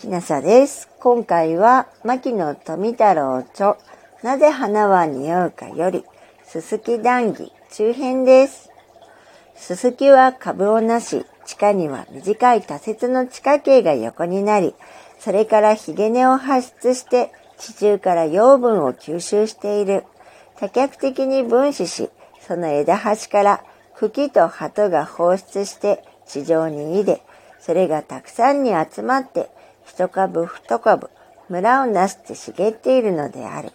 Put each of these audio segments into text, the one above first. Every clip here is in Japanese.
きなさです。今回は、牧野富太郎著、なぜ花は匂うかより、すすき談義中編です。すすきは株をなし、地下には短い多節の地下茎が横になり、それからひげ根を発出して地中から養分を吸収している。多脚的に分子し、その枝端から茎と葉が放出して地上に入れ、それがたくさんに集まって一株二株村をなして茂っているのである。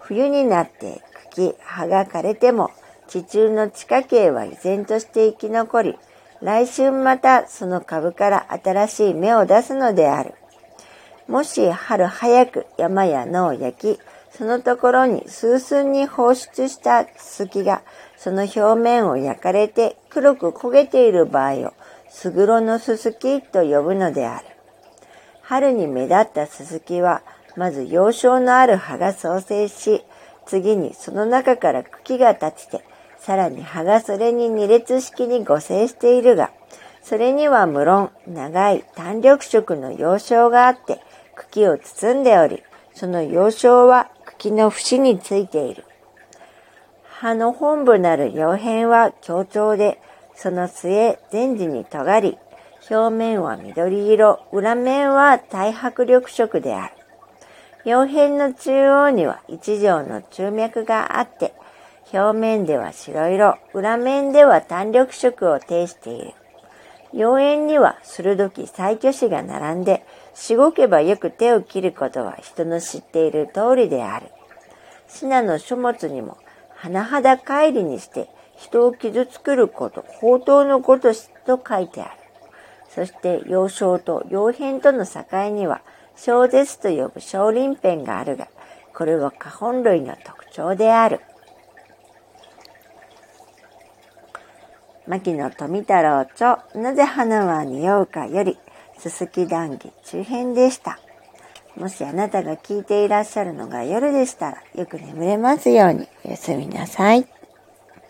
冬になって茎、葉が枯れても地中の地下茎は依然として生き残り、来春またその株から新しい芽を出すのである。もし春早く山や野を焼き、そのところに数寸に放出したすきが、その表面を焼かれて黒く焦げている場合を、すぐろのすすきと呼ぶのである。春に目立ったすすきは、まず幼少のある葉が創生し、次にその中から茎が立ちて、さらに葉がそれに二列式に互生しているが、それには無論長い単緑色の幼少があって、茎を包んでおり、その幼少は茎の節についている。葉の本部なる葉片は強調で、その末前時に尖り、表面は緑色、裏面は大白緑色である。葉片の中央には一条の中脈があって、表面では白色、裏面では単緑色を呈している。妖艶には鋭き最巨子が並んで、しごけばよく手を切ることは人の知っている通りである。品の書物にも、甚だ乖離にして人を傷つけること、宝刀のごとしと書いてある。そして幼少と幼変との境には、小絶と呼ぶ小輪片があるが、これは花本類の特徴である。牧野富太郎著、なぜ花は匂うかより、すすき談義中編でした。もしあなたが聞いていらっしゃるのが夜でしたら、よく眠れますように、おやすみなさい。